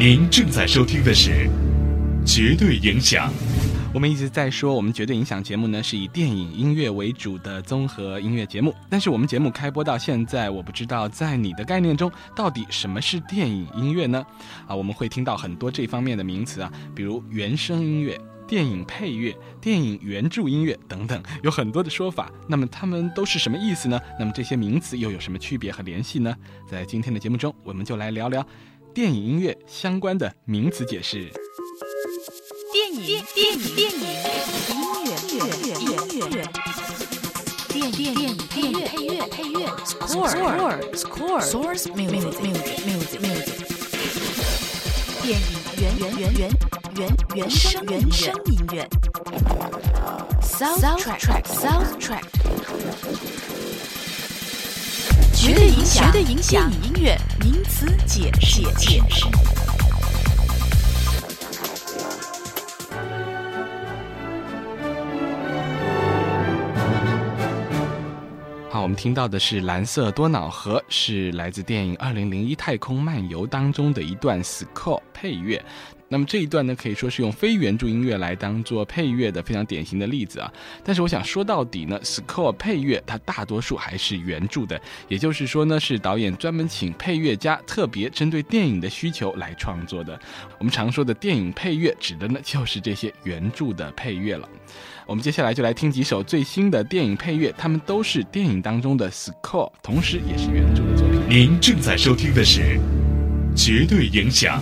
您正在收听的是《绝对影响》。我们一直在说，我们绝对影响节目呢是以电影音乐为主的综合音乐节目。但是我们节目开播到现在，我不知道在你的概念中到底什么是电影音乐呢？啊，我们会听到很多这方面的名词啊，比如原声音乐、电影配乐、电影原著音乐等等，有很多的说法。那么它们都是什么意思呢？那么这些名词又有什么区别和联系呢？在今天的节目中，我们就来聊聊电影音乐相关的名词解释。电影电影电影音乐音乐音乐电电电电配乐配乐 score score source music music music music 电影原原原原原原声原声音乐 soundtrack soundtrack 绝对影响绝对影响音乐名词解释解释。好，我们听到的是《蓝色多瑙河》，是来自电影《二零零一太空漫游》当中的一段 score 配乐。那么这一段呢，可以说是用非原著音乐来当做配乐的非常典型的例子啊。但是我想说到底呢，score 配乐它大多数还是原著的，也就是说呢，是导演专门请配乐家特别针对电影的需求来创作的。我们常说的电影配乐，指的呢就是这些原著的配乐了。我们接下来就来听几首最新的电影配乐，它们都是电影当中的 score，同时也是原著的作品。您正在收听的是《绝对影响》。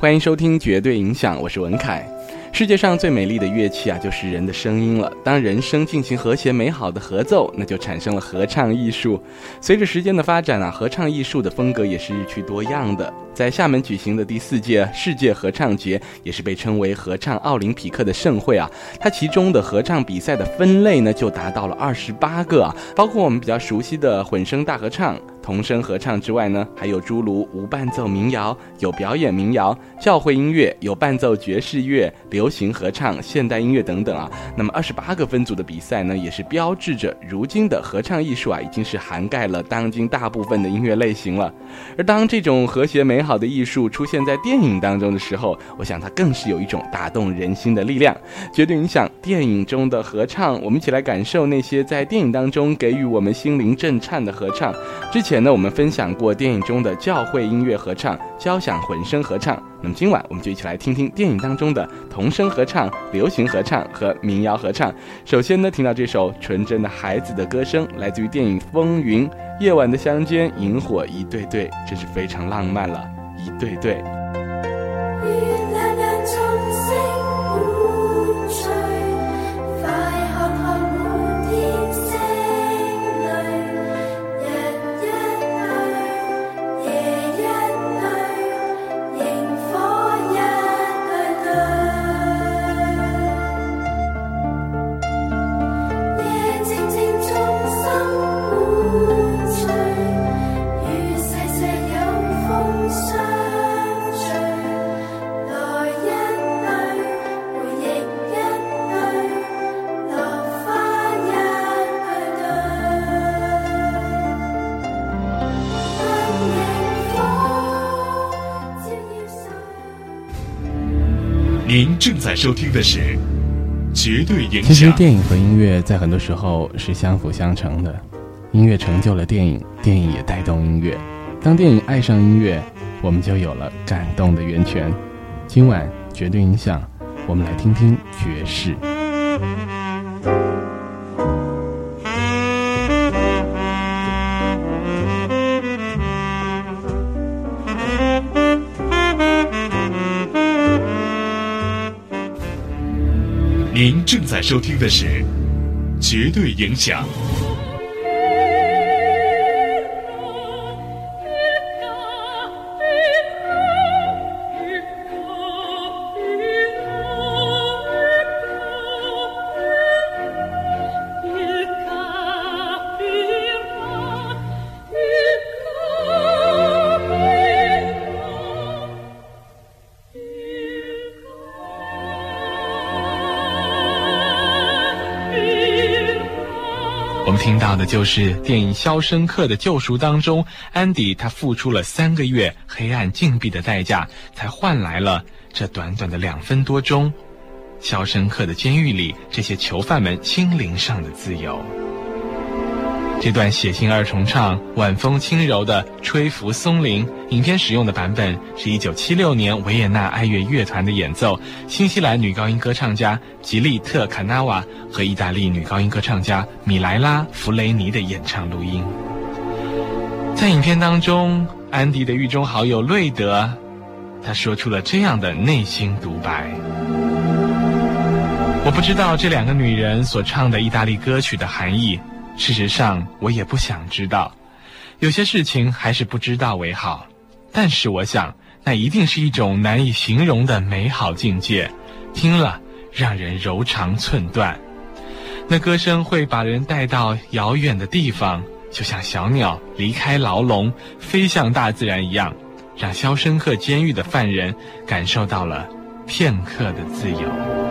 欢迎收听《绝对影响》，我是文凯。世界上最美丽的乐器啊，就是人的声音了。当人声进行和谐美好的合奏，那就产生了合唱艺术。随着时间的发展啊，合唱艺术的风格也是日趋多样的。在厦门举行的第四届世界合唱节，也是被称为合唱奥林匹克的盛会啊。它其中的合唱比赛的分类呢，就达到了二十八个啊，包括我们比较熟悉的混声大合唱。童声合唱之外呢，还有诸如无伴奏民谣、有表演民谣、教会音乐、有伴奏爵士乐、流行合唱、现代音乐等等啊。那么二十八个分组的比赛呢，也是标志着如今的合唱艺术啊，已经是涵盖了当今大部分的音乐类型了。而当这种和谐美好的艺术出现在电影当中的时候，我想它更是有一种打动人心的力量，绝对影响电影中的合唱。我们一起来感受那些在电影当中给予我们心灵震颤的合唱。之前。呢我们分享过电影中的教会音乐合唱、交响混声合唱，那么今晚我们就一起来听听电影当中的童声合唱、流行合唱和民谣合唱。首先呢，听到这首纯真的孩子的歌声，来自于电影《风云》，夜晚的乡间，萤火一对对，真是非常浪漫了，一对对。您正在收听的是《绝对影响》。其实，电影和音乐在很多时候是相辅相成的。音乐成就了电影，电影也带动音乐。当电影爱上音乐，我们就有了感动的源泉。今晚《绝对影响》，我们来听听爵士。您正在收听的是《绝对影响》。我们听到的就是电影《肖申克的救赎》当中，安迪他付出了三个月黑暗禁闭的代价，才换来了这短短的两分多钟，肖申克的监狱里这些囚犯们心灵上的自由。这段血腥二重唱，晚风轻柔的吹拂松林。影片使用的版本是一九七六年维也纳爱乐乐团的演奏，新西兰女高音歌唱家吉利特卡纳瓦和意大利女高音歌唱家米莱拉弗雷尼的演唱录音。在影片当中，安迪的狱中好友瑞德，他说出了这样的内心独白：我不知道这两个女人所唱的意大利歌曲的含义。事实上，我也不想知道，有些事情还是不知道为好。但是我想，那一定是一种难以形容的美好境界，听了让人柔肠寸断。那歌声会把人带到遥远的地方，就像小鸟离开牢笼，飞向大自然一样，让肖申克监狱的犯人感受到了片刻的自由。